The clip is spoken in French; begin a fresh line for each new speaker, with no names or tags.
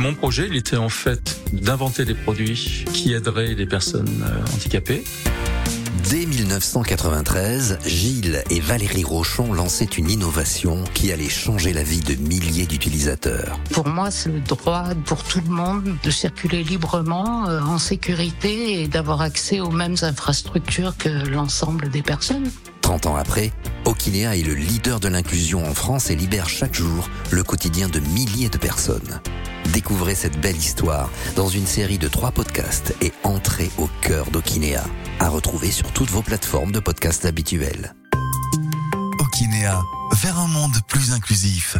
Mon projet, il était en fait d'inventer des produits qui aideraient les personnes euh, handicapées.
Dès 1993, Gilles et Valérie Rochon lançaient une innovation qui allait changer la vie de milliers d'utilisateurs.
Pour moi, c'est le droit pour tout le monde de circuler librement, euh, en sécurité et d'avoir accès aux mêmes infrastructures que l'ensemble des personnes.
30 ans après, Okinea est le leader de l'inclusion en France et libère chaque jour le quotidien de milliers de personnes. Découvrez cette belle histoire dans une série de trois podcasts et entrez au cœur d'Okinea, à retrouver sur toutes vos plateformes de podcasts habituelles.
Okinea, vers un monde plus inclusif.